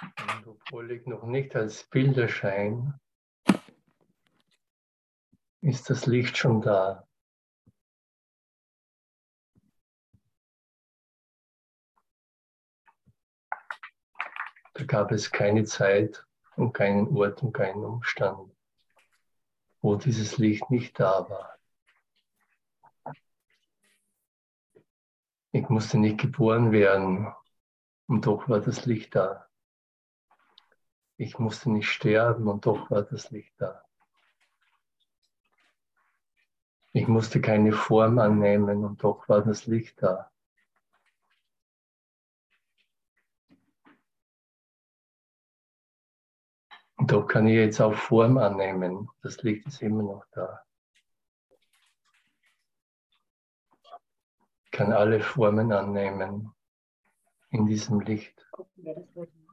Und obwohl ich noch nicht als Bild erscheine, ist das Licht schon da. Da gab es keine Zeit und keinen Ort und keinen Umstand, wo dieses Licht nicht da war. Ich musste nicht geboren werden und doch war das Licht da. Ich musste nicht sterben und doch war das Licht da. Ich musste keine Form annehmen und doch war das Licht da. Und doch kann ich jetzt auch Form annehmen. Das Licht ist immer noch da. Ich kann alle Formen annehmen in diesem Licht. Und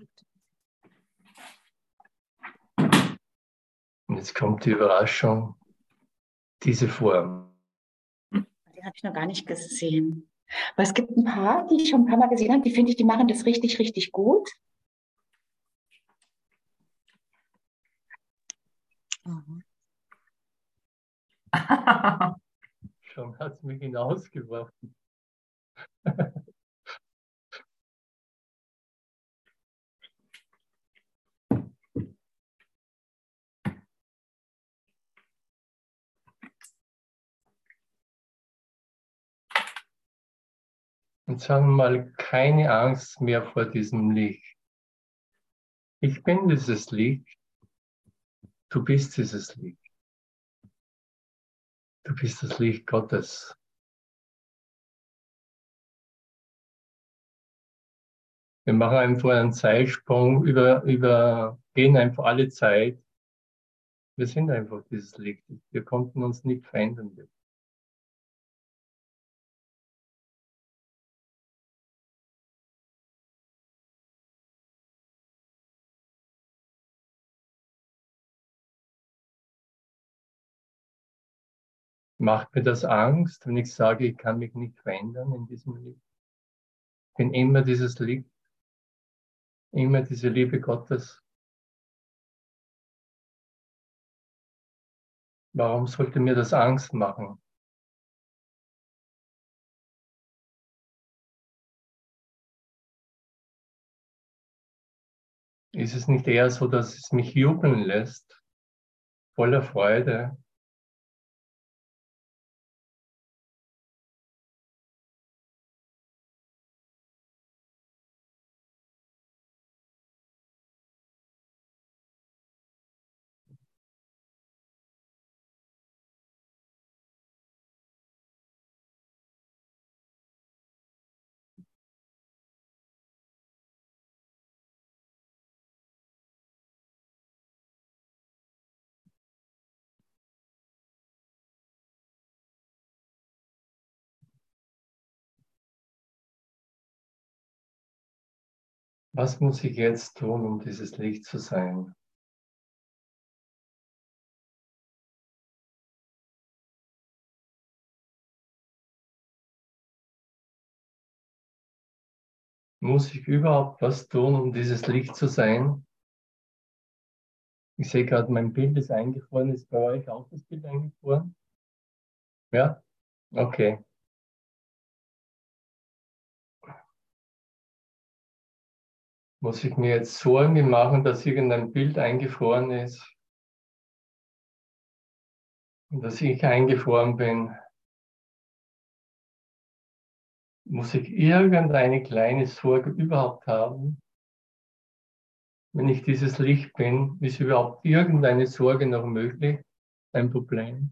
jetzt kommt die Überraschung, diese Form. Die habe ich noch gar nicht gesehen. Aber es gibt ein paar, die ich schon ein paar Mal gesehen habe, die finde ich, die machen das richtig, richtig gut. Mhm. schon hat es mich hinausgeworfen. Und sagen wir mal, keine Angst mehr vor diesem Licht. Ich bin dieses Licht. Du bist dieses Licht. Du bist das Licht Gottes. Wir machen einfach einen Zeitsprung, über, über, gehen einfach alle Zeit. Wir sind einfach dieses Licht. Wir konnten uns nicht verändern. Macht mir das Angst, wenn ich sage, ich kann mich nicht verändern in diesem Licht? Ich bin immer dieses Licht, immer diese Liebe Gottes. Warum sollte mir das Angst machen? Ist es nicht eher so, dass es mich jubeln lässt, voller Freude, Was muss ich jetzt tun, um dieses Licht zu sein? Muss ich überhaupt was tun, um dieses Licht zu sein? Ich sehe gerade, mein Bild ist eingefroren. Ist bei euch auch das Bild eingefroren? Ja? Okay. Muss ich mir jetzt Sorgen machen, dass irgendein Bild eingefroren ist? Und dass ich eingefroren bin? Muss ich irgendeine kleine Sorge überhaupt haben? Wenn ich dieses Licht bin, ist überhaupt irgendeine Sorge noch möglich? Ein Problem?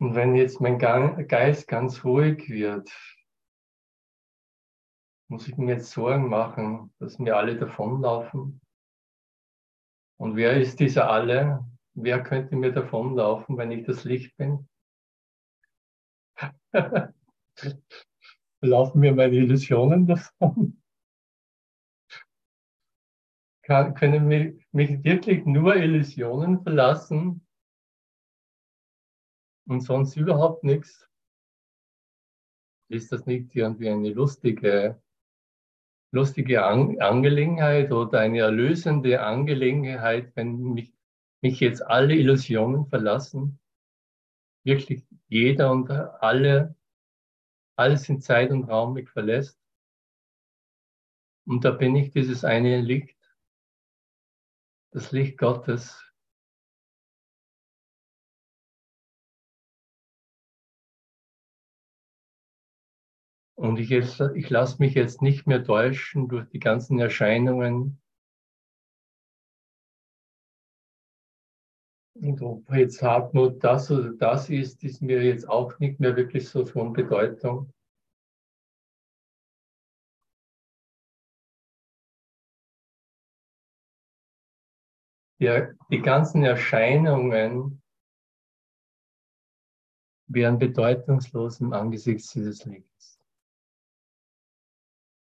Und wenn jetzt mein Geist ganz ruhig wird, muss ich mir jetzt Sorgen machen, dass mir alle davonlaufen. Und wer ist dieser alle? Wer könnte mir davonlaufen, wenn ich das Licht bin? Laufen mir meine Illusionen davon? kann, können mich, mich wirklich nur Illusionen verlassen und sonst überhaupt nichts? Ist das nicht irgendwie eine lustige, lustige An Angelegenheit oder eine erlösende Angelegenheit, wenn mich, mich jetzt alle Illusionen verlassen? Wirklich jeder und alle, alles in Zeit und Raum mich verlässt? Und da bin ich dieses eine Licht, das Licht Gottes. Und ich, jetzt, ich lasse mich jetzt nicht mehr täuschen durch die ganzen Erscheinungen. Und ob jetzt Hartmut das oder das ist, ist mir jetzt auch nicht mehr wirklich so von Bedeutung. die, die ganzen Erscheinungen wären bedeutungslos im Angesicht dieses Lichts.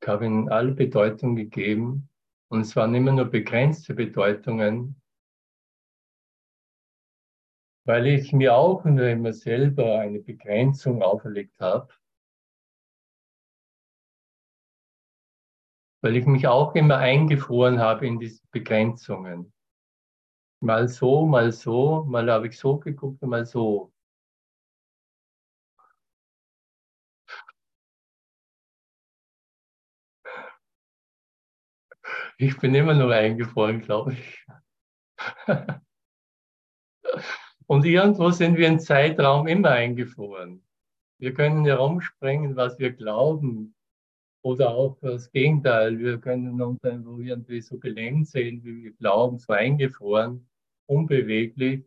Ich habe ihnen alle Bedeutung gegeben und es waren immer nur begrenzte Bedeutungen, weil ich mir auch nur immer selber eine Begrenzung auferlegt habe, weil ich mich auch immer eingefroren habe in diese Begrenzungen. Mal so, mal so, mal habe ich so geguckt mal so. Ich bin immer nur eingefroren, glaube ich. Und irgendwo sind wir im Zeitraum immer eingefroren. Wir können herumspringen, was wir glauben. Oder auch das Gegenteil. Wir können uns einfach irgendwie so gelähmt sehen, wie wir glauben, so eingefroren unbeweglich.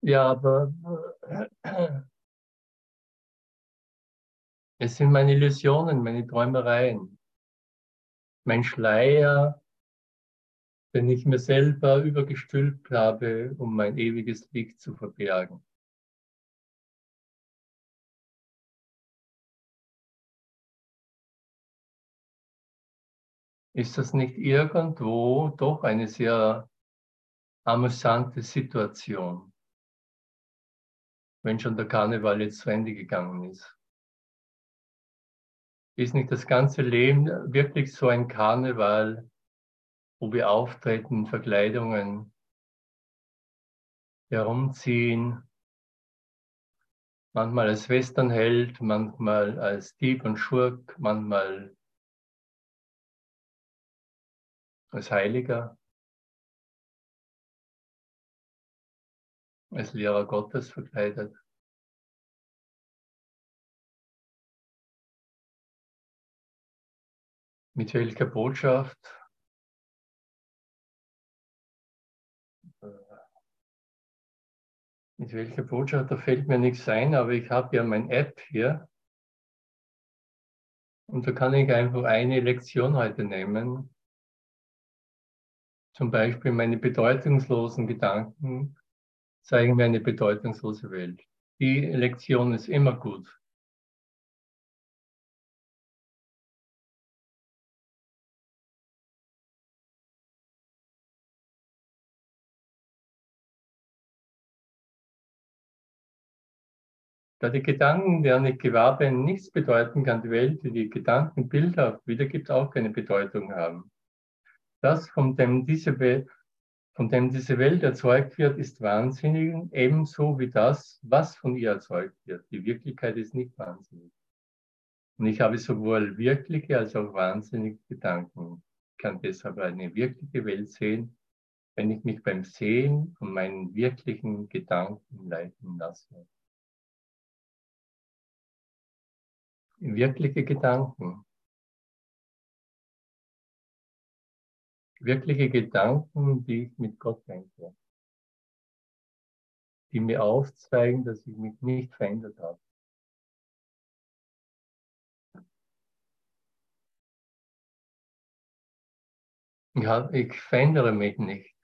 Ja, aber es sind meine Illusionen, meine Träumereien, mein Schleier, den ich mir selber übergestülpt habe, um mein ewiges Licht zu verbergen. Ist das nicht irgendwo doch eine sehr amüsante Situation, wenn schon der Karneval jetzt zu Ende gegangen ist. Ist nicht das ganze Leben wirklich so ein Karneval, wo wir auftreten Verkleidungen, herumziehen, manchmal als Westernheld, manchmal als Dieb und Schurk, manchmal als Heiliger. als Lehrer Gottes verkleidet. Mit welcher Botschaft? Mit welcher Botschaft? Da fällt mir nichts ein, aber ich habe ja mein App hier. Und da kann ich einfach eine Lektion heute nehmen. Zum Beispiel meine bedeutungslosen Gedanken zeigen wir eine bedeutungslose Welt. Die Lektion ist immer gut. Da die Gedanken, deren ich gewahr bin, nichts bedeuten, kann die Welt, die die Gedanken bildhaft wiedergibt, auch keine Bedeutung haben. Das, von dem diese Welt von dem diese Welt erzeugt wird, ist wahnsinnig, ebenso wie das, was von ihr erzeugt wird. Die Wirklichkeit ist nicht wahnsinnig. Und ich habe sowohl wirkliche als auch wahnsinnige Gedanken. Ich kann deshalb eine wirkliche Welt sehen, wenn ich mich beim Sehen von meinen wirklichen Gedanken leiten lasse. Wirkliche Gedanken wirkliche Gedanken, die ich mit Gott denke, die mir aufzeigen, dass ich mich nicht verändert habe. Ja, ich verändere mich nicht.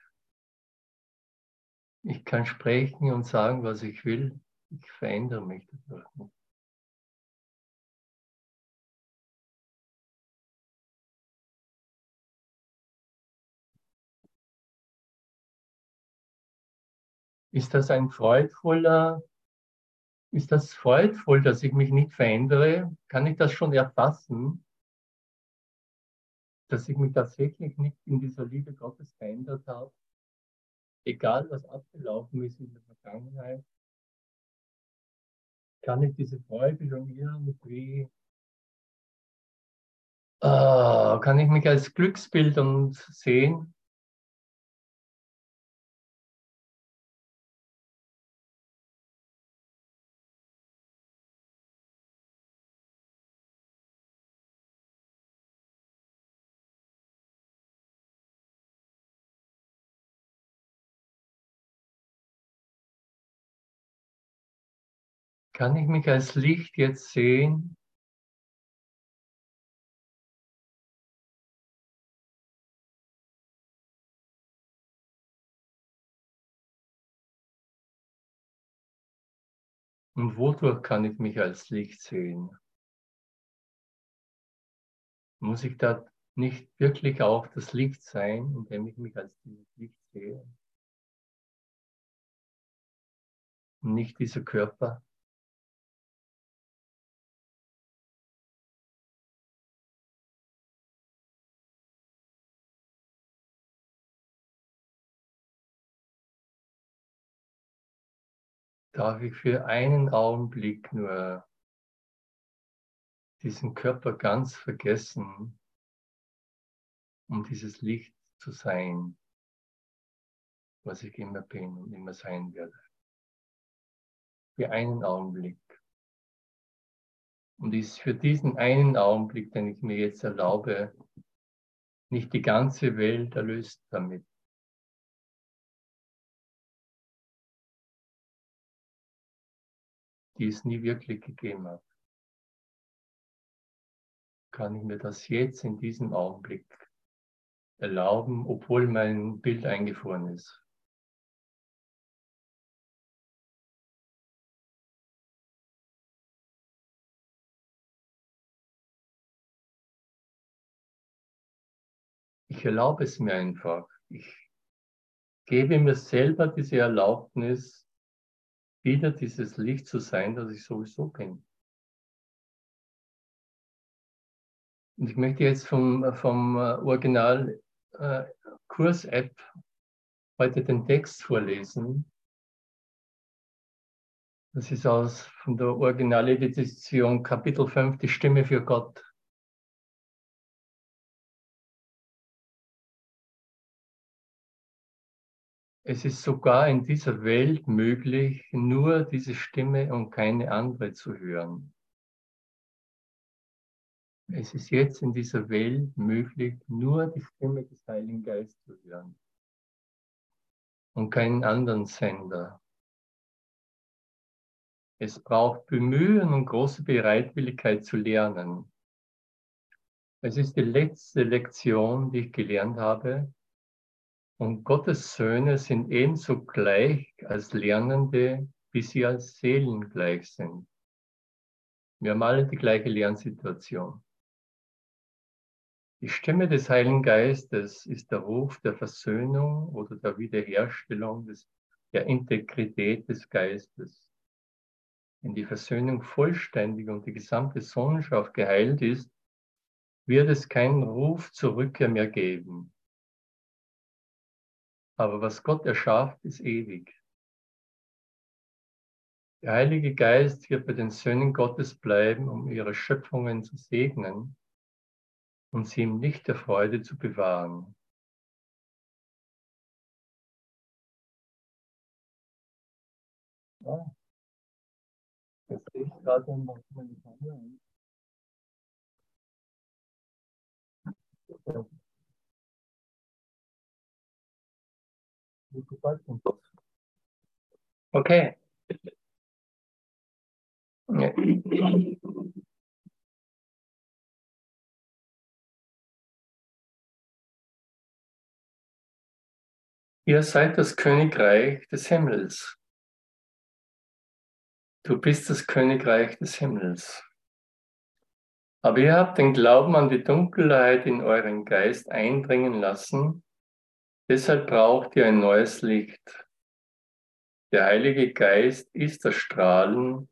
Ich kann sprechen und sagen, was ich will. Ich verändere mich dadurch nicht. Ist das ein freudvoller, ist das freudvoll, dass ich mich nicht verändere? Kann ich das schon erfassen, dass ich mich tatsächlich nicht in dieser Liebe Gottes verändert habe? Egal, was abgelaufen ist in der Vergangenheit, kann ich diese Freude schon irgendwie äh, kann ich mich als Glücksbild und sehen? Kann ich mich als Licht jetzt sehen? Und wodurch kann ich mich als Licht sehen? Muss ich da nicht wirklich auch das Licht sein, indem ich mich als dieses Licht sehe? Und nicht dieser Körper? Darf ich für einen Augenblick nur diesen Körper ganz vergessen, um dieses Licht zu sein, was ich immer bin und immer sein werde. Für einen Augenblick. Und ist für diesen einen Augenblick, den ich mir jetzt erlaube, nicht die ganze Welt erlöst damit. Die es nie wirklich gegeben hat. Kann ich mir das jetzt in diesem Augenblick erlauben, obwohl mein Bild eingefroren ist? Ich erlaube es mir einfach. Ich gebe mir selber diese Erlaubnis, wieder dieses Licht zu sein, das ich sowieso bin. Und ich möchte jetzt vom, vom äh, Original äh, Kurs-App heute den Text vorlesen. Das ist aus von der Originaledition Kapitel 5, die Stimme für Gott. Es ist sogar in dieser Welt möglich, nur diese Stimme und keine andere zu hören. Es ist jetzt in dieser Welt möglich, nur die Stimme des Heiligen Geistes zu hören und keinen anderen Sender. Es braucht Bemühen und große Bereitwilligkeit zu lernen. Es ist die letzte Lektion, die ich gelernt habe, und Gottes Söhne sind ebenso gleich als Lernende, wie sie als Seelen gleich sind. Wir haben alle die gleiche Lernsituation. Die Stimme des Heiligen Geistes ist der Ruf der Versöhnung oder der Wiederherstellung des, der Integrität des Geistes. Wenn die Versöhnung vollständig und die gesamte Sohnschaft geheilt ist, wird es keinen Ruf zur Rückkehr mehr geben. Aber was Gott erschafft, ist ewig. Der Heilige Geist wird bei den Söhnen Gottes bleiben, um ihre Schöpfungen zu segnen und sie im Licht der Freude zu bewahren. Ja. Jetzt sehe ich gerade noch meine Kamera. Okay. Ihr seid das Königreich des Himmels. Du bist das Königreich des Himmels. Aber ihr habt den Glauben an die Dunkelheit in euren Geist eindringen lassen Deshalb braucht ihr ein neues Licht. Der Heilige Geist ist das Strahlen,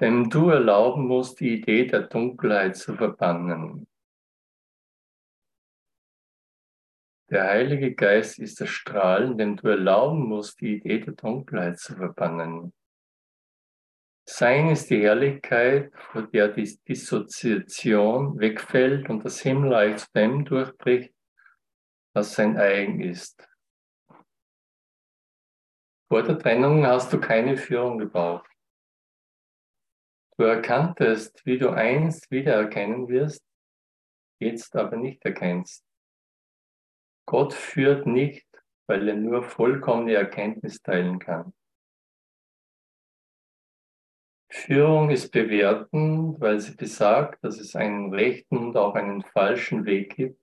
dem du erlauben musst, die Idee der Dunkelheit zu verbannen. Der Heilige Geist ist das Strahlen, dem du erlauben musst, die Idee der Dunkelheit zu verbannen. Sein ist die Herrlichkeit, vor der die Dissoziation wegfällt und das Himmelreich zu dem durchbricht, was sein eigen ist. Vor der Trennung hast du keine Führung gebraucht. Du erkanntest, wie du einst wiedererkennen wirst, jetzt aber nicht erkennst. Gott führt nicht, weil er nur vollkommene Erkenntnis teilen kann. Führung ist bewertend, weil sie besagt, dass es einen rechten und auch einen falschen Weg gibt,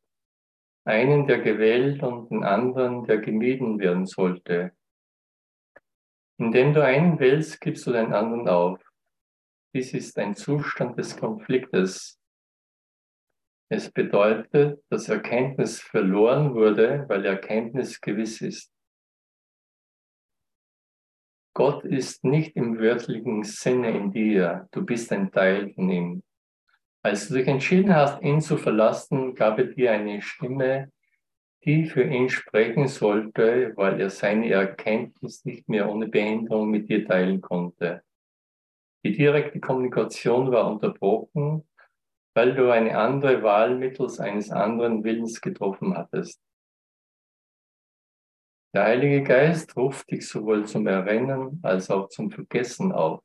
einen, der gewählt und den anderen, der gemieden werden sollte. Indem du einen wählst, gibst du den anderen auf. Dies ist ein Zustand des Konfliktes. Es bedeutet, dass Erkenntnis verloren wurde, weil Erkenntnis gewiss ist. Gott ist nicht im wörtlichen Sinne in dir, du bist ein Teil von ihm. Als du dich entschieden hast, ihn zu verlassen, gab er dir eine Stimme, die für ihn sprechen sollte, weil er seine Erkenntnis nicht mehr ohne Behinderung mit dir teilen konnte. Die direkte Kommunikation war unterbrochen, weil du eine andere Wahl mittels eines anderen Willens getroffen hattest. Der Heilige Geist ruft dich sowohl zum Erinnern als auch zum Vergessen auf.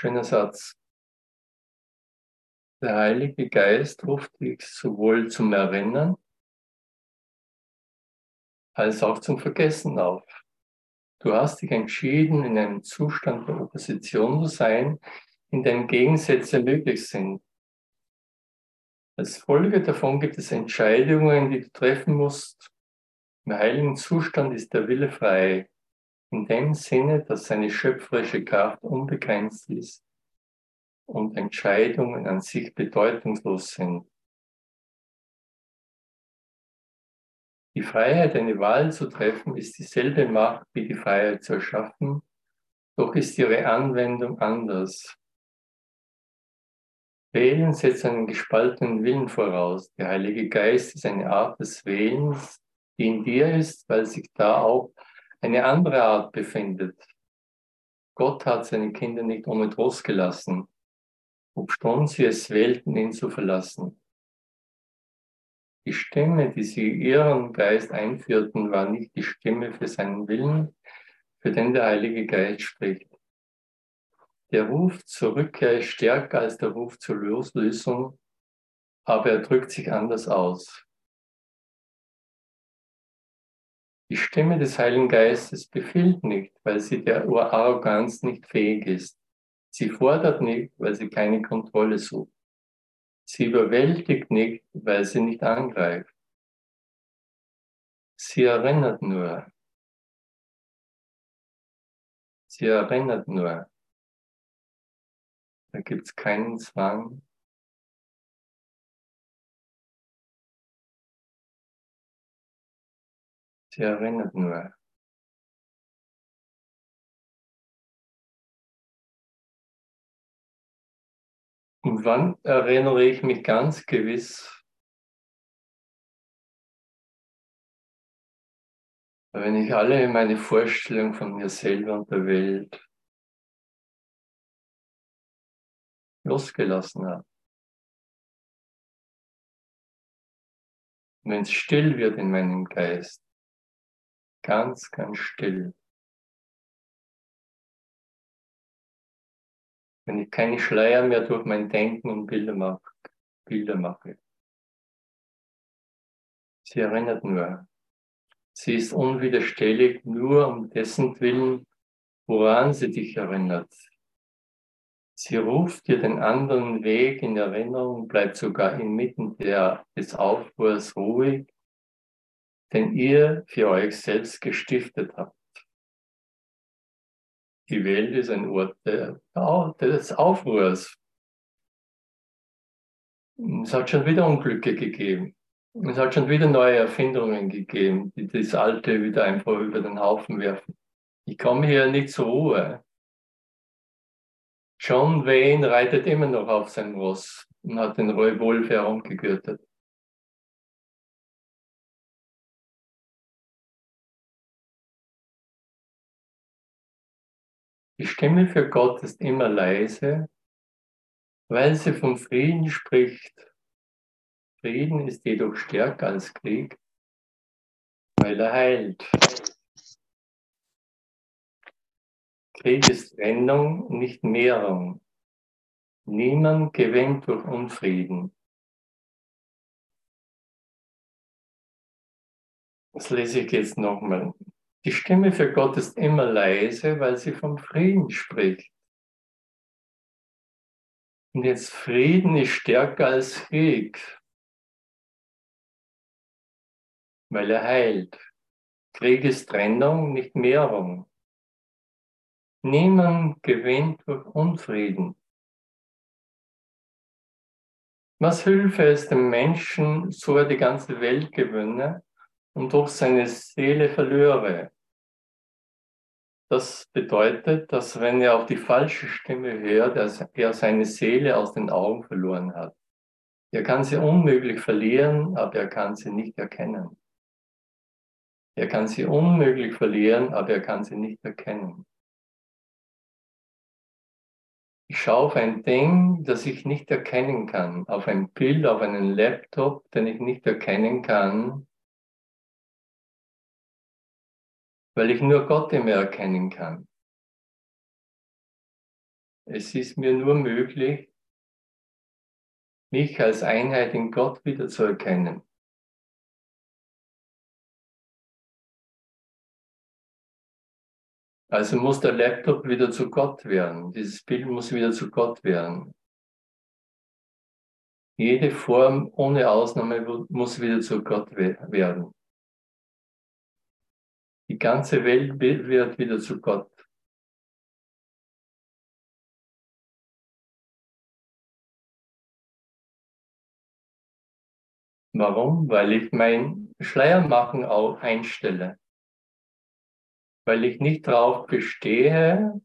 Schöner Satz. Der Heilige Geist ruft dich sowohl zum Erinnern als auch zum Vergessen auf. Du hast dich entschieden, in einem Zustand der Opposition zu sein, in dem Gegensätze möglich sind. Als Folge davon gibt es Entscheidungen, die du treffen musst. Im heiligen Zustand ist der Wille frei, in dem Sinne, dass seine schöpferische Kraft unbegrenzt ist und Entscheidungen an sich bedeutungslos sind. Die Freiheit, eine Wahl zu treffen, ist dieselbe Macht wie die Freiheit zu erschaffen, doch ist ihre Anwendung anders. Wählen setzt einen gespaltenen Willen voraus. Der Heilige Geist ist eine Art des Wählens, die in dir ist, weil sich da auch eine andere Art befindet. Gott hat seine Kinder nicht ohne Trost gelassen obschon sie es wählten, ihn zu verlassen. Die Stimme, die sie ihren Geist einführten, war nicht die Stimme für seinen Willen, für den der Heilige Geist spricht. Der Ruf zur Rückkehr ist stärker als der Ruf zur Loslösung, aber er drückt sich anders aus. Die Stimme des Heiligen Geistes befiehlt nicht, weil sie der Arroganz nicht fähig ist. Sie fordert nicht, weil sie keine Kontrolle sucht. Sie überwältigt nicht, weil sie nicht angreift. Sie erinnert nur. Sie erinnert nur. Da gibt es keinen Zwang. Sie erinnert nur. Und wann erinnere ich mich ganz gewiss, wenn ich alle meine Vorstellungen von mir selber und der Welt losgelassen habe. wenn es still wird in meinem Geist, ganz, ganz still, wenn ich keine Schleier mehr durch mein Denken und Bilder mache. Bilder mache. Sie erinnert nur. Sie ist unwiderstehlich nur um dessen Willen, woran sie dich erinnert. Sie ruft dir den anderen Weg in Erinnerung, bleibt sogar inmitten der, des Aufruhrs ruhig, den ihr für euch selbst gestiftet habt. Die Welt ist ein Ort des Aufruhrs. Es hat schon wieder Unglücke gegeben. Es hat schon wieder neue Erfindungen gegeben, die das Alte wieder einfach über den Haufen werfen. Ich komme hier nicht zur Ruhe. John Wayne reitet immer noch auf sein Ross und hat den Roy Wolf herumgegürtet. Die Stimme für Gott ist immer leise, weil sie vom Frieden spricht. Frieden ist jedoch stärker als Krieg, weil er heilt. Krieg ist Trennung, nicht Mehrung. Niemand gewinnt durch Unfrieden. Das lese ich jetzt nochmal. Die Stimme für Gott ist immer leise, weil sie vom Frieden spricht. Und jetzt Frieden ist stärker als Krieg, weil er heilt. Krieg ist Trennung, nicht Mehrung. Niemand gewinnt durch Unfrieden. Was hülfe es dem Menschen, so er die ganze Welt gewönne und durch seine Seele verlöre? Das bedeutet, dass wenn er auf die falsche Stimme hört, er seine Seele aus den Augen verloren hat. Er kann sie unmöglich verlieren, aber er kann sie nicht erkennen. Er kann sie unmöglich verlieren, aber er kann sie nicht erkennen. Ich schaue auf ein Ding, das ich nicht erkennen kann, auf ein Bild, auf einen Laptop, den ich nicht erkennen kann, weil ich nur Gott immer erkennen kann. Es ist mir nur möglich, mich als Einheit in Gott wieder zu erkennen. Also muss der Laptop wieder zu Gott werden. Dieses Bild muss wieder zu Gott werden. Jede Form ohne Ausnahme muss wieder zu Gott werden. Die ganze Welt wird wieder zu Gott. Warum? Weil ich mein Schleiermachen auch einstelle. Weil ich nicht darauf bestehe,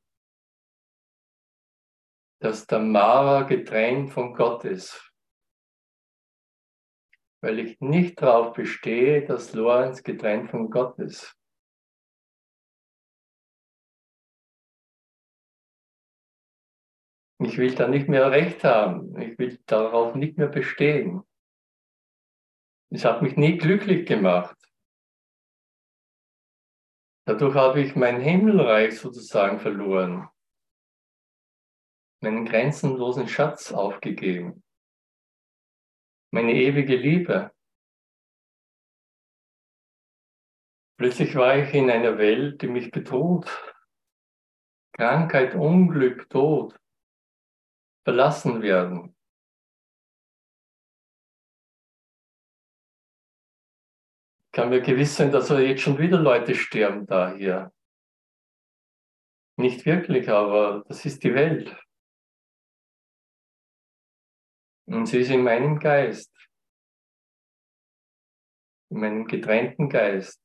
dass der Mara getrennt von Gott ist. Weil ich nicht darauf bestehe, dass Lorenz getrennt von Gott ist. Ich will da nicht mehr recht haben. Ich will darauf nicht mehr bestehen. Es hat mich nie glücklich gemacht. Dadurch habe ich mein Himmelreich sozusagen verloren, meinen grenzenlosen Schatz aufgegeben, meine ewige Liebe. Plötzlich war ich in einer Welt, die mich bedroht. Krankheit, Unglück, Tod verlassen werden. Ich kann mir gewiss sein, dass jetzt schon wieder Leute sterben da hier. Nicht wirklich, aber das ist die Welt. Und sie ist in meinem Geist, in meinem getrennten Geist.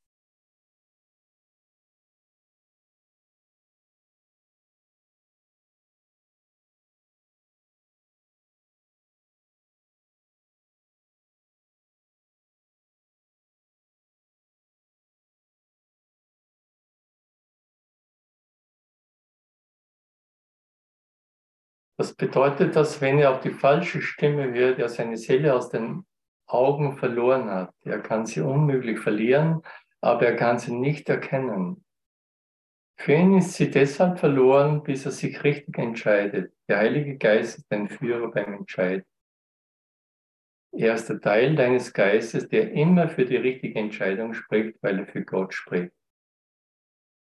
Das bedeutet, dass wenn er auf die falsche Stimme hört, er seine Seele aus den Augen verloren hat. Er kann sie unmöglich verlieren, aber er kann sie nicht erkennen. Für ihn ist sie deshalb verloren, bis er sich richtig entscheidet. Der Heilige Geist ist ein Führer beim Entscheiden. Er ist der Teil deines Geistes, der immer für die richtige Entscheidung spricht, weil er für Gott spricht.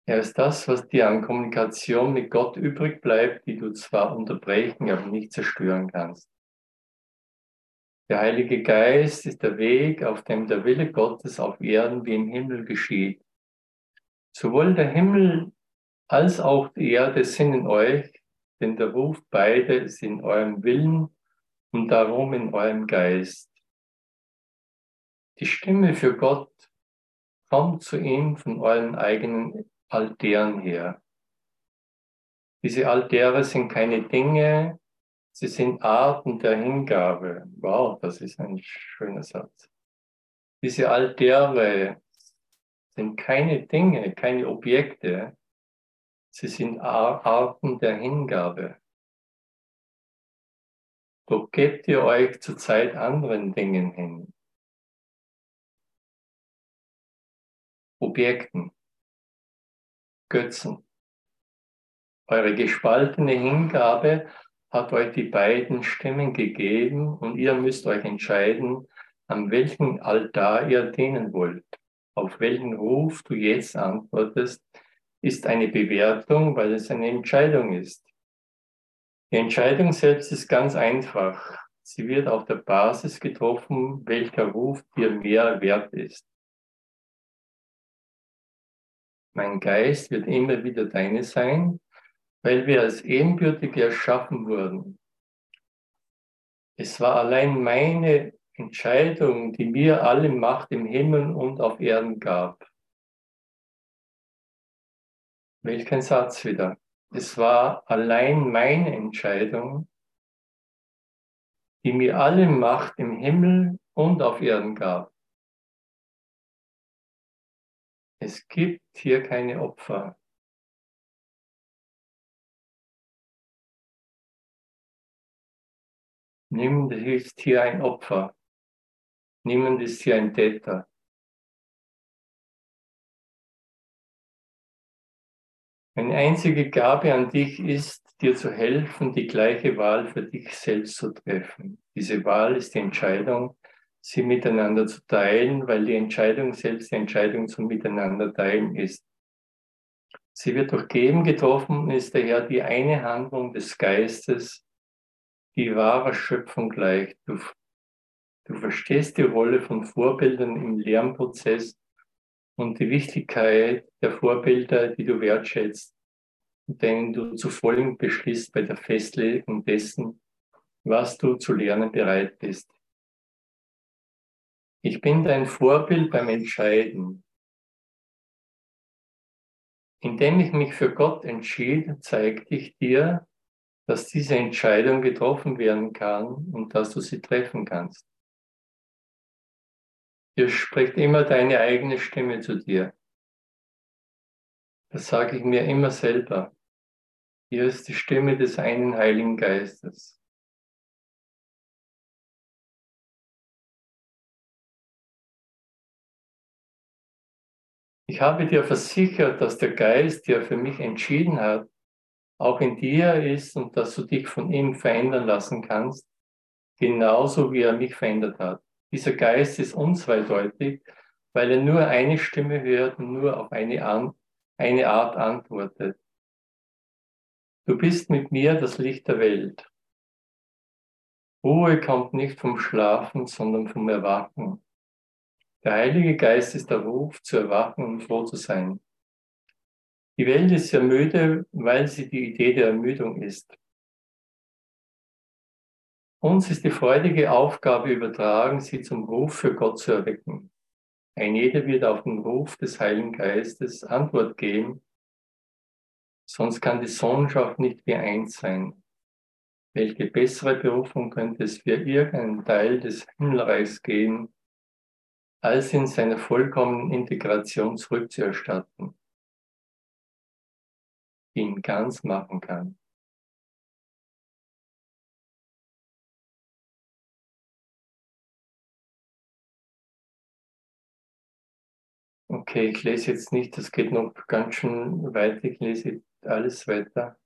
Er ist das, was dir an Kommunikation mit Gott übrig bleibt, die du zwar unterbrechen, aber nicht zerstören kannst. Der Heilige Geist ist der Weg, auf dem der Wille Gottes auf Erden wie im Himmel geschieht. Sowohl der Himmel als auch die Erde sind in euch, denn der Ruf beide ist in eurem Willen und darum in eurem Geist. Die Stimme für Gott kommt zu ihm von euren eigenen Altären her. Diese Altäre sind keine Dinge, sie sind Arten der Hingabe. Wow, das ist ein schöner Satz. Diese Altäre sind keine Dinge, keine Objekte, sie sind Arten der Hingabe. Doch gebt ihr euch zurzeit anderen Dingen hin. Objekten, Götzen. Eure gespaltene Hingabe hat euch die beiden Stimmen gegeben und ihr müsst euch entscheiden, an welchen Altar ihr dienen wollt. Auf welchen Ruf du jetzt antwortest, ist eine Bewertung, weil es eine Entscheidung ist. Die Entscheidung selbst ist ganz einfach. Sie wird auf der Basis getroffen, welcher Ruf dir mehr wert ist. Mein Geist wird immer wieder deine sein, weil wir als Ebenbürtige erschaffen wurden. Es war allein meine Entscheidung, die mir alle Macht im Himmel und auf Erden gab. Welchen Satz wieder? Es war allein meine Entscheidung, die mir alle Macht im Himmel und auf Erden gab. Es gibt hier keine Opfer. Niemand ist hier ein Opfer. Niemand ist hier ein Täter. Eine einzige Gabe an dich ist, dir zu helfen, die gleiche Wahl für dich selbst zu treffen. Diese Wahl ist die Entscheidung, sie miteinander zu teilen, weil die Entscheidung selbst die Entscheidung zum Miteinander teilen ist. Sie wird durch Geben getroffen und ist daher die eine Handlung des Geistes, die wahrer Schöpfung gleicht. Du, du verstehst die Rolle von Vorbildern im Lernprozess und die Wichtigkeit der Vorbilder, die du wertschätzt, denen du zu vollem beschließt bei der Festlegung dessen, was du zu lernen bereit bist. Ich bin dein Vorbild beim Entscheiden. Indem ich mich für Gott entschied, zeigte ich dir, dass diese Entscheidung getroffen werden kann und dass du sie treffen kannst. Hier spricht immer deine eigene Stimme zu dir. Das sage ich mir immer selber. Hier ist die Stimme des einen Heiligen Geistes. Ich habe dir versichert, dass der Geist, der für mich entschieden hat, auch in dir ist und dass du dich von ihm verändern lassen kannst, genauso wie er mich verändert hat. Dieser Geist ist unzweideutig, weil er nur eine Stimme hört und nur auf eine, An eine Art antwortet. Du bist mit mir das Licht der Welt. Ruhe kommt nicht vom Schlafen, sondern vom Erwachen. Der Heilige Geist ist der Ruf, zu erwachen und froh zu sein. Die Welt ist ja müde, weil sie die Idee der Ermüdung ist. Uns ist die freudige Aufgabe übertragen, sie zum Ruf für Gott zu erwecken. Ein jeder wird auf den Ruf des Heiligen Geistes Antwort geben, sonst kann die Sohnschaft nicht wie eins sein. Welche bessere Berufung könnte es für irgendeinen Teil des Himmelreichs geben, als in seiner vollkommenen Integration zurückzuerstatten? ihn ganz machen kann. Okay, ich lese jetzt nicht, das geht noch ganz schön weit, ich lese alles weiter.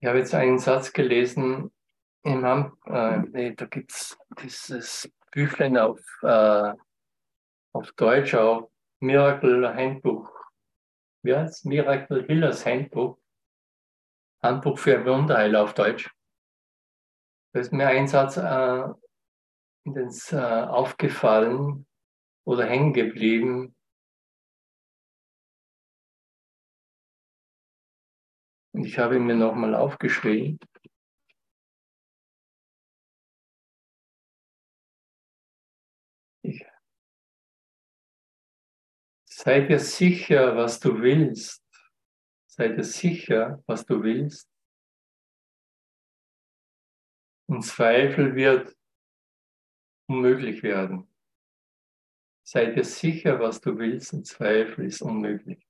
Ich habe jetzt einen Satz gelesen, im Am äh, nee, da gibt es dieses Büchlein auf, äh, auf Deutsch auch, Miracle Handbuch. Wie heißt Miracle Healers Handbuch. Handbuch für Wunderheiler auf Deutsch. Da ist mir ein Satz äh, äh, aufgefallen oder hängen geblieben. Und ich habe ihn mir nochmal aufgeschrieben. Ich, sei dir sicher, was du willst. Sei dir sicher, was du willst. Und Zweifel wird unmöglich werden. Sei dir sicher, was du willst, und Zweifel ist unmöglich.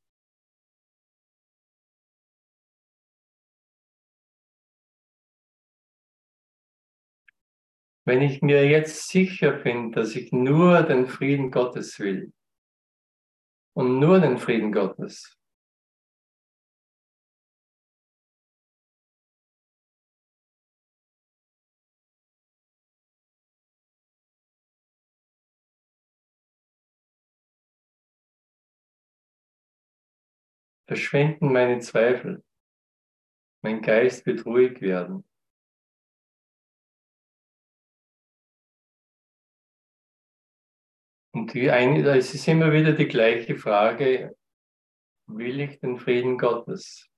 Wenn ich mir jetzt sicher bin, dass ich nur den Frieden Gottes will und nur den Frieden Gottes, verschwinden meine Zweifel. Mein Geist wird ruhig werden. Und die eine, es ist immer wieder die gleiche Frage, will ich den Frieden Gottes?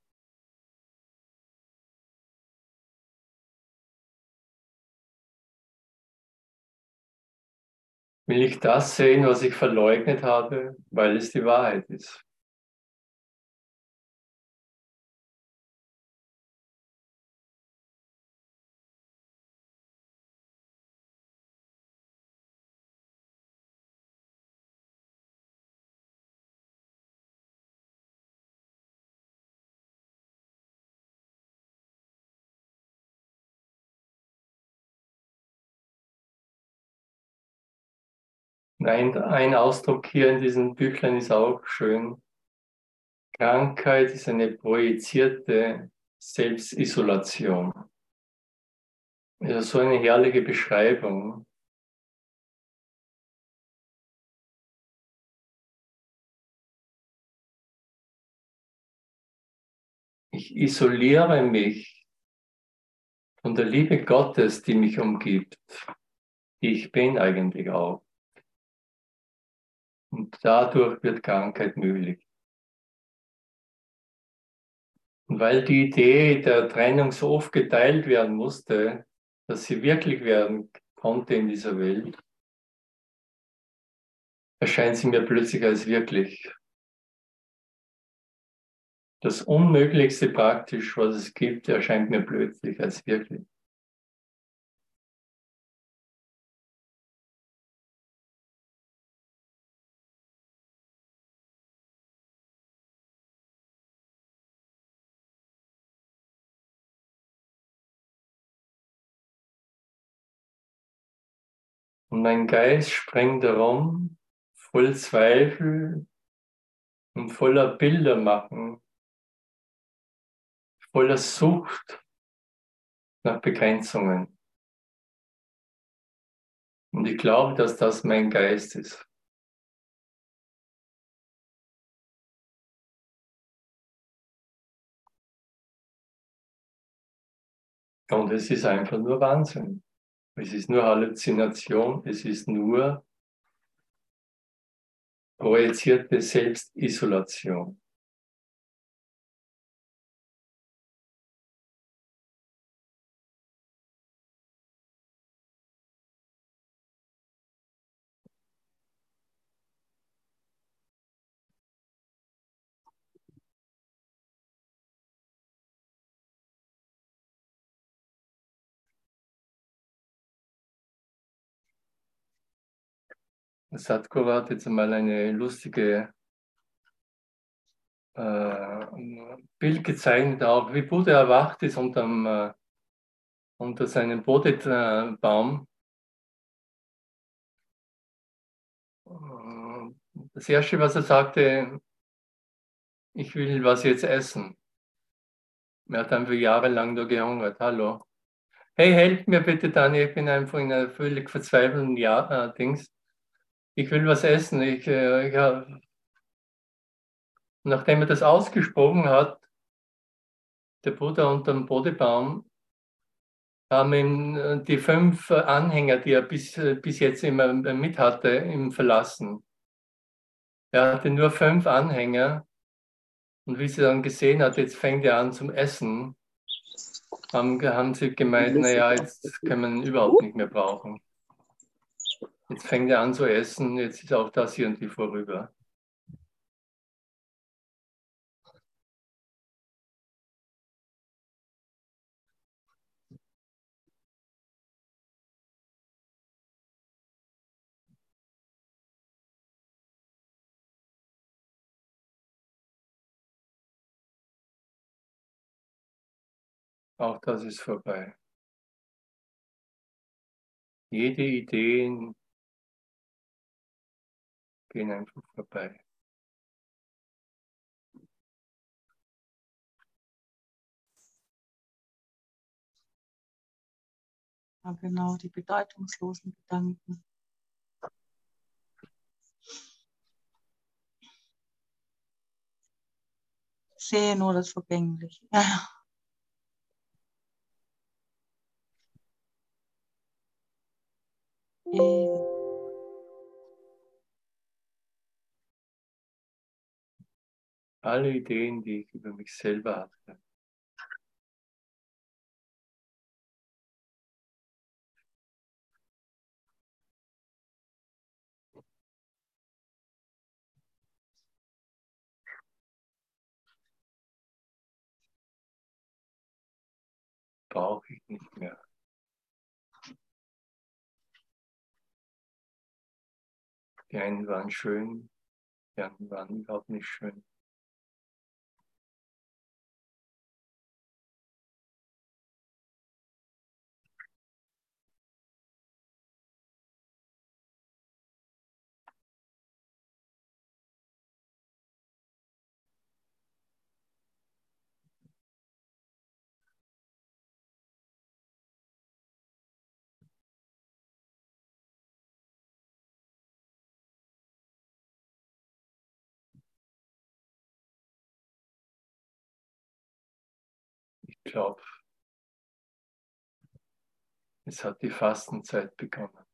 Will ich das sehen, was ich verleugnet habe, weil es die Wahrheit ist? Ein, ein Ausdruck hier in diesem Büchlein ist auch schön. Krankheit ist eine projizierte Selbstisolation. Ja, so eine herrliche Beschreibung. Ich isoliere mich von der Liebe Gottes, die mich umgibt, ich bin eigentlich auch. Und dadurch wird Krankheit möglich. Und weil die Idee der Trennung so oft geteilt werden musste, dass sie wirklich werden konnte in dieser Welt, erscheint sie mir plötzlich als wirklich. Das Unmöglichste praktisch, was es gibt, erscheint mir plötzlich als wirklich. Und mein Geist sprengt herum, voll Zweifel und voller Bilder machen, voller Sucht nach Begrenzungen. Und ich glaube, dass das mein Geist ist. Und es ist einfach nur Wahnsinn. Es ist nur Halluzination, es ist nur projizierte Selbstisolation. Sadhguru hat jetzt einmal eine lustige äh, Bild gezeichnet, auch wie Buddha erwacht ist unterm, äh, unter seinem Bodhi-Baum. Das erste, was er sagte, ich will was jetzt essen. Er hat einfach jahrelang nur gehungert. Hallo. Hey, helft mir bitte, Daniel, ich bin einfach in einer völlig verzweifelten ja äh, Dings ich will was essen. Ich, äh, ja. Nachdem er das ausgesprochen hat, der Buddha unter dem Bodebaum, haben ihn äh, die fünf Anhänger, die er bis, äh, bis jetzt immer mit hatte, ihm verlassen. Er hatte nur fünf Anhänger, Und wie sie dann gesehen hat, jetzt fängt er an zum Essen, haben, haben sie gemeint, naja, jetzt können wir ihn überhaupt nicht mehr brauchen. Jetzt fängt er an zu essen, jetzt ist auch das hier und die vorüber. Auch das ist vorbei. Jede Idee gehen einfach vorbei. Ja, genau, die bedeutungslosen Gedanken. sehe nur das Vergängliche. Ja. Ewig. Alle Ideen, die ich über mich selber hatte, brauche ich nicht mehr. Die einen waren schön, die anderen waren überhaupt nicht schön. Glaube, es hat die Fastenzeit begonnen.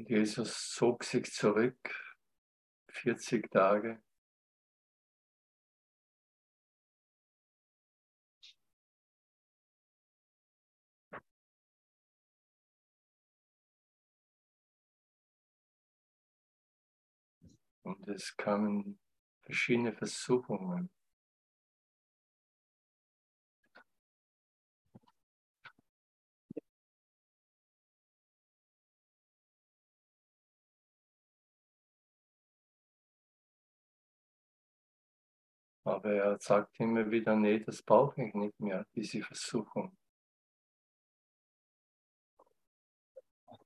Und Jesus zog sich zurück, 40 Tage. Und es kamen verschiedene Versuchungen. Aber er sagt immer wieder, nee, das brauche ich nicht mehr, diese Versuchung.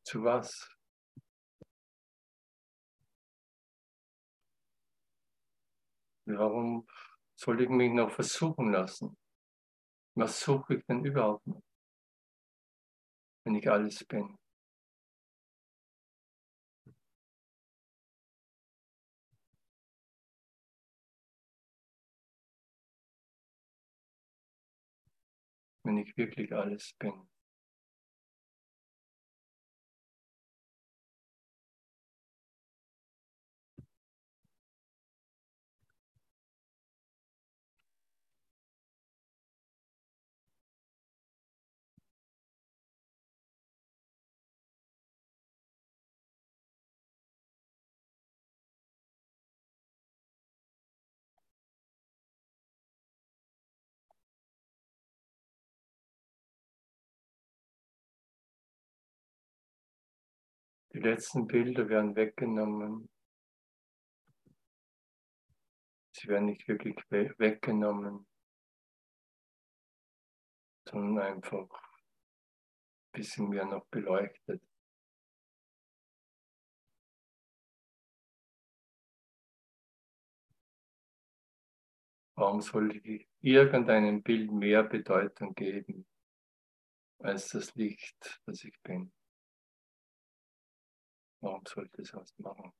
Zu was? Warum soll ich mich noch versuchen lassen? Was suche ich denn überhaupt noch, wenn ich alles bin? Wenn ich wirklich alles bin. Letzten Bilder werden weggenommen. Sie werden nicht wirklich weggenommen, sondern einfach ein bisschen mehr noch beleuchtet. Warum sollte ich irgendeinem Bild mehr Bedeutung geben als das Licht, das ich bin? Warum sollte es was machen?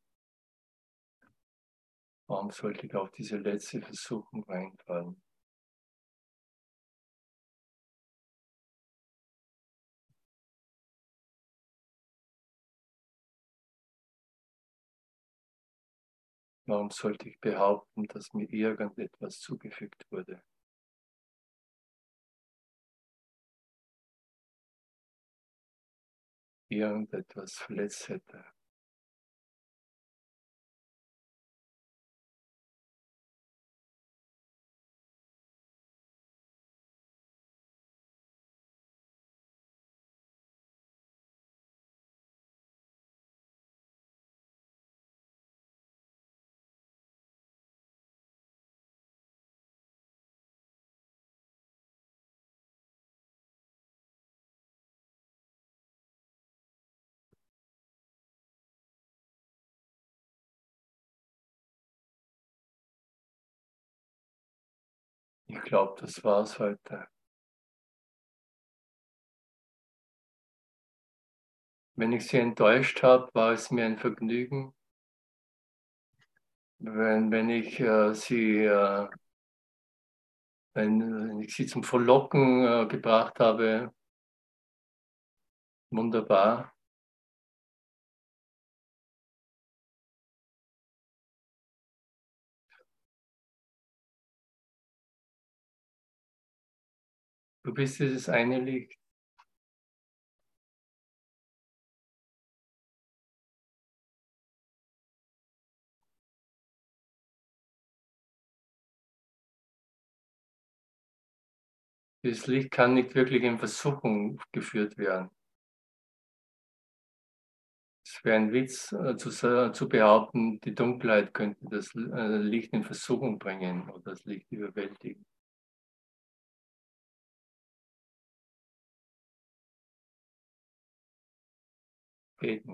Warum sollte ich auf diese letzte Versuchung reinfallen? Warum sollte ich behaupten, dass mir irgendetwas zugefügt wurde? Irgendetwas verletzt hätte. Ich glaube, das war's heute. Wenn ich Sie enttäuscht habe, war es mir ein Vergnügen. Wenn, wenn ich äh, Sie, äh, wenn, ich Sie zum Verlocken äh, gebracht habe, wunderbar. Du bist dieses eine Licht. Dieses Licht kann nicht wirklich in Versuchung geführt werden. Es wäre ein Witz äh, zu, zu, behaupten, die Dunkelheit könnte das äh, Licht in Versuchung bringen oder das Licht überwältigen. Nicht.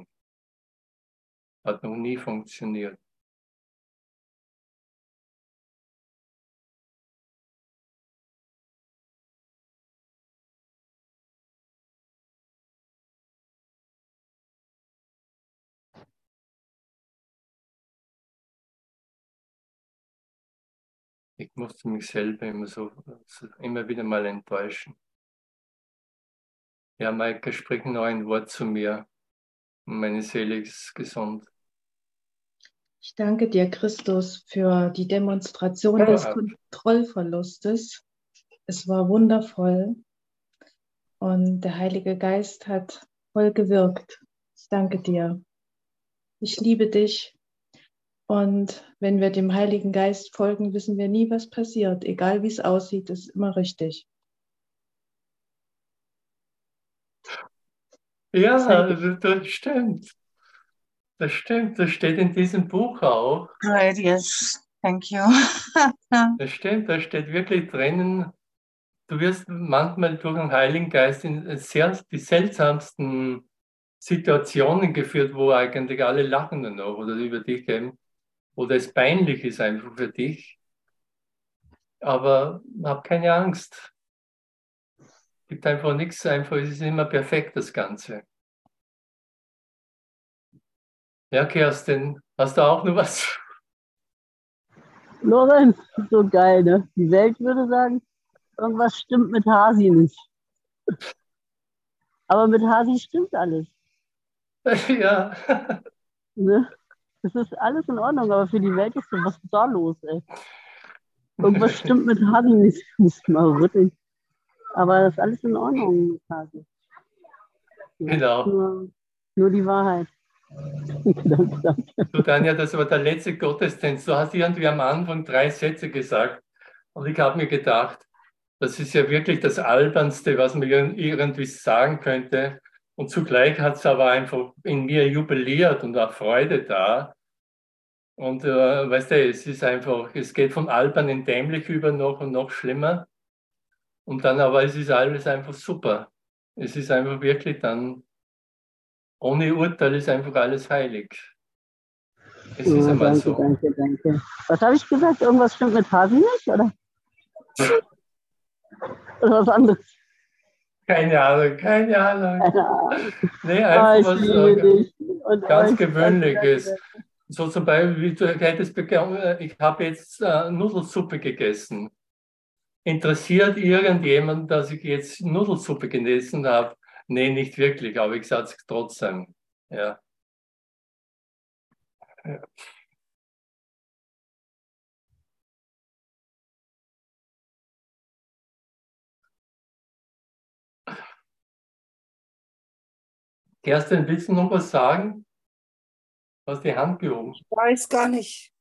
Hat noch nie funktioniert. Ich musste mich selber immer so, immer wieder mal enttäuschen. Ja, Maike, sprich noch ein Wort zu mir. Meine Seele ist gesund. Ich danke dir, Christus, für die Demonstration ja. des Kontrollverlustes. Es war wundervoll und der Heilige Geist hat voll gewirkt. Ich danke dir. Ich liebe dich und wenn wir dem Heiligen Geist folgen, wissen wir nie, was passiert. Egal wie es aussieht, ist immer richtig. Ja, das stimmt. Das stimmt, das steht in diesem Buch auch. Right, yes, thank you. das stimmt, da steht wirklich drinnen, du wirst manchmal durch den Heiligen Geist in sehr, die seltsamsten Situationen geführt, wo eigentlich alle lachen dann noch oder über dich geben. Oder es peinlich ist einfach für dich. Aber hab keine Angst gibt einfach nichts, einfach es ist immer perfekt, das Ganze. Ja, Kerstin, hast du auch noch was? Lorenz, so geil, ne? Die Welt würde sagen, irgendwas stimmt mit Hasi nicht. Aber mit Hasi stimmt alles. Ja. Ne? Es ist alles in Ordnung, aber für die Welt ist so, was ist da los, ey? Irgendwas stimmt mit Hasi nicht. Muss mal rütteln. Aber das ist alles in Ordnung quasi. Genau. Nur, nur die Wahrheit. danke, danke. Du, Tanja, das war der letzte Gottesdienst. Du hast irgendwie am Anfang drei Sätze gesagt. Und ich habe mir gedacht, das ist ja wirklich das Albernste, was man irgendwie sagen könnte. Und zugleich hat es aber einfach in mir jubiliert und auch Freude da. Und äh, weißt du, es ist einfach, es geht von albern in dämlich über noch und noch schlimmer. Und dann aber es ist alles einfach super. Es ist einfach wirklich dann, ohne Urteil ist einfach alles heilig. Es ja, ist einmal danke, so. Danke, danke. Was habe ich gesagt? Irgendwas stimmt mit Hasi nicht, oder? oder was anderes? Keine Ahnung, keine Ahnung. Keine Ahnung. Nee, einfach oh, was ganz Gewöhnliches. So zum Beispiel, wie du hättest bekommen, ich habe jetzt äh, Nudelsuppe gegessen. Interessiert irgendjemand, dass ich jetzt Nudelsuppe gegessen habe? Nee, nicht wirklich, aber ich sage es trotzdem. Ja. ja. Kerstin, willst du noch was sagen? Du hast die Hand gehoben. Ich weiß gar nicht.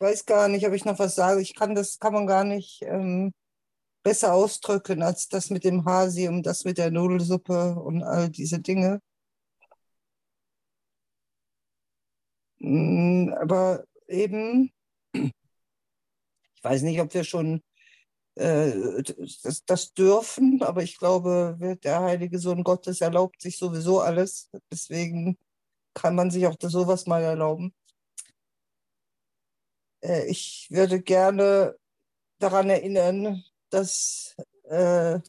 Weiß gar nicht, ob ich noch was sage. Ich kann das kann man gar nicht ähm, besser ausdrücken als das mit dem Hasi und das mit der Nudelsuppe und all diese Dinge. Mm, aber eben, ich weiß nicht, ob wir schon äh, das, das, dürfen, aber ich glaube, der heilige Sohn Gottes erlaubt sich sowieso alles. Deswegen kann man sich auch sowas mal erlauben. Äh, ich würde gerne daran erinnern, dass äh,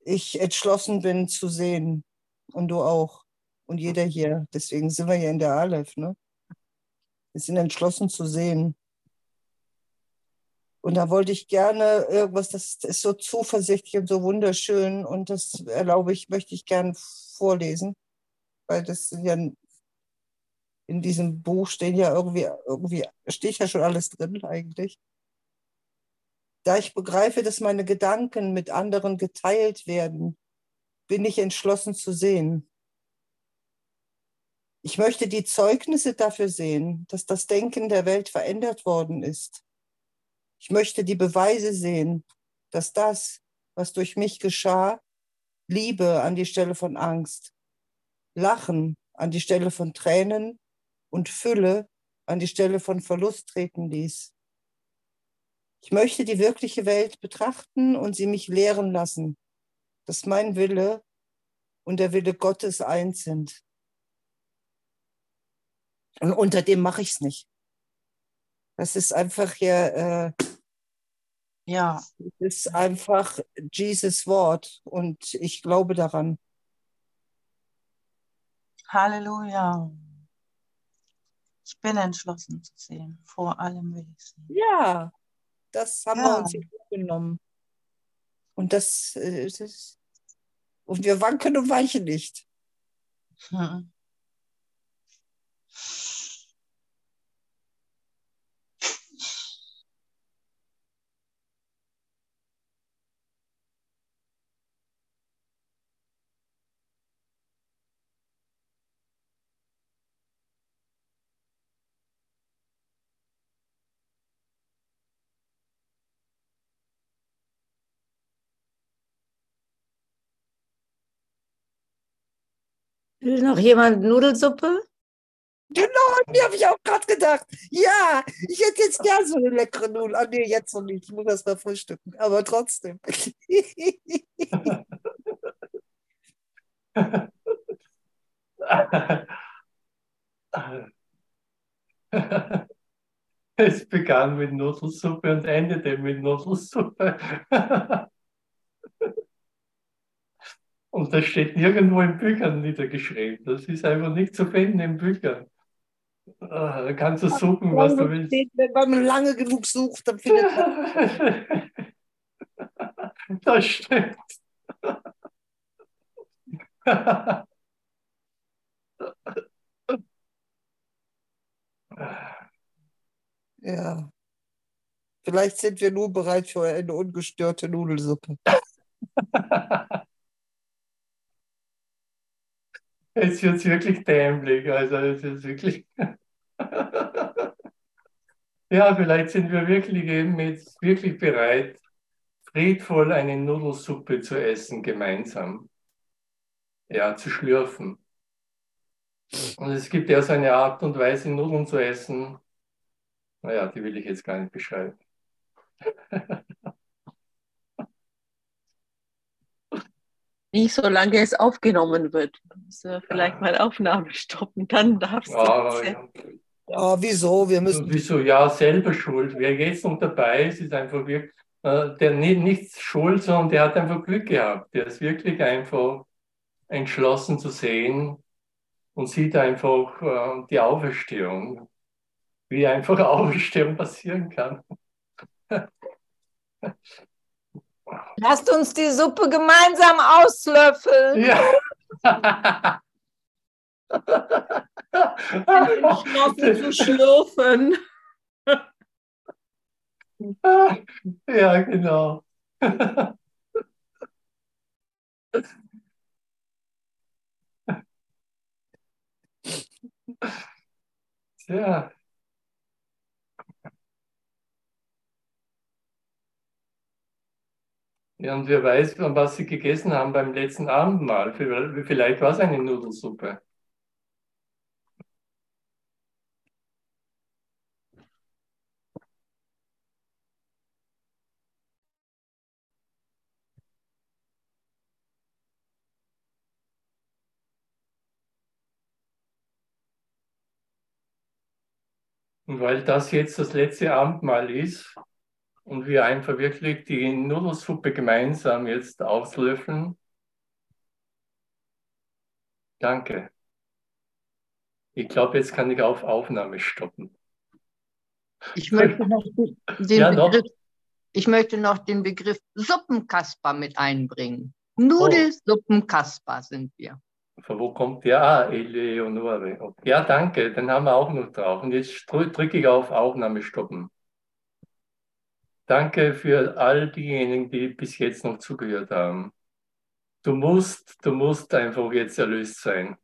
ich entschlossen bin zu sehen und du auch und jeder hier. Deswegen sind wir hier in der Aleph. Ne? Wir sind entschlossen zu sehen. Und da wollte ich gerne irgendwas, das ist so zuversichtlich und so wunderschön und das erlaube ich, möchte ich gerne vorlesen, weil das ja in diesem Buch stehen ja irgendwie, irgendwie steht ja schon alles drin eigentlich. Da ich begreife, dass meine Gedanken mit anderen geteilt werden, bin ich entschlossen zu sehen. Ich möchte die Zeugnisse dafür sehen, dass das Denken der Welt verändert worden ist ich möchte die Beweise sehen, dass das, was durch mich geschah, Liebe an die Stelle von Angst, Lachen an die Stelle von Tränen und Fülle an die Stelle von Verlust treten ließ. Ich möchte die wirkliche Welt betrachten und sie mich lehren lassen, dass mein Wille und der Wille Gottes eins sind. Und unter dem mache ich es nicht. Das ist einfach hier, äh, ja, das ist einfach Jesus Wort und ich glaube daran. Halleluja. Ich bin entschlossen zu sehen, vor allem will ich sehen. Ja, das haben ja. wir uns genommen. Und das, äh, das und wir wanken und weichen nicht. Hm. Will noch jemand Nudelsuppe? Genau, die habe ich auch gerade gedacht. Ja, ich hätte jetzt gern so eine leckere Nudel. Ah, nee, jetzt noch nicht. Ich muss das mal frühstücken. Aber trotzdem. es begann mit Nudelsuppe und endete mit Nudelsuppe. Und das steht nirgendwo in Büchern niedergeschrieben. Das ist einfach nicht zu finden in Büchern. Ah, da kannst du suchen, was du willst. Wenn man lange genug sucht, dann findet man. das stimmt. ja. Vielleicht sind wir nur bereit für eine ungestörte Nudelsuppe. Es wird wirklich dämlich. Also es ist wirklich. ja, vielleicht sind wir wirklich eben jetzt wirklich bereit, friedvoll eine Nudelsuppe zu essen gemeinsam. ja, zu schlürfen. Und es gibt ja so eine Art und Weise, Nudeln zu essen. Naja, die will ich jetzt gar nicht beschreiben. Nicht solange es aufgenommen wird. Also vielleicht mal Aufnahme stoppen, dann darfst du. Ja, ja. Ja, wieso? Wir müssen. Wieso? Ja, selber schuld. Wer jetzt noch dabei ist, ist einfach wirklich, äh, der nicht, nichts schuld, sondern der hat einfach Glück gehabt. Der ist wirklich einfach entschlossen zu sehen und sieht einfach äh, die Auferstehung, wie einfach Auferstehung passieren kann. Lasst uns die Suppe gemeinsam auslöffeln. Ja. Entschlossen zu schlürfen. ja, genau. Tja. Ja, und wer weiß, was Sie gegessen haben beim letzten Abendmahl. Vielleicht war es eine Nudelsuppe. Und weil das jetzt das letzte Abendmahl ist und wir einfach wirklich die Nudelsuppe gemeinsam jetzt auslöffeln, danke. Ich glaube, jetzt kann ich auf Aufnahme stoppen. Ich möchte noch den, Ja, noch? Begriff, ich möchte noch den Begriff Suppenkasper mit einbringen. Nudelsuppenkasper sind wir. Von wo kommt der? Ah, Eleonore. Ja, danke, den haben wir auch noch drauf. Und jetzt drü- drücke ich auf Aufnahme stoppen. Danke für all diejenigen, die bis jetzt noch zugehört haben. Du musst, du musst einfach jetzt erlöst sein.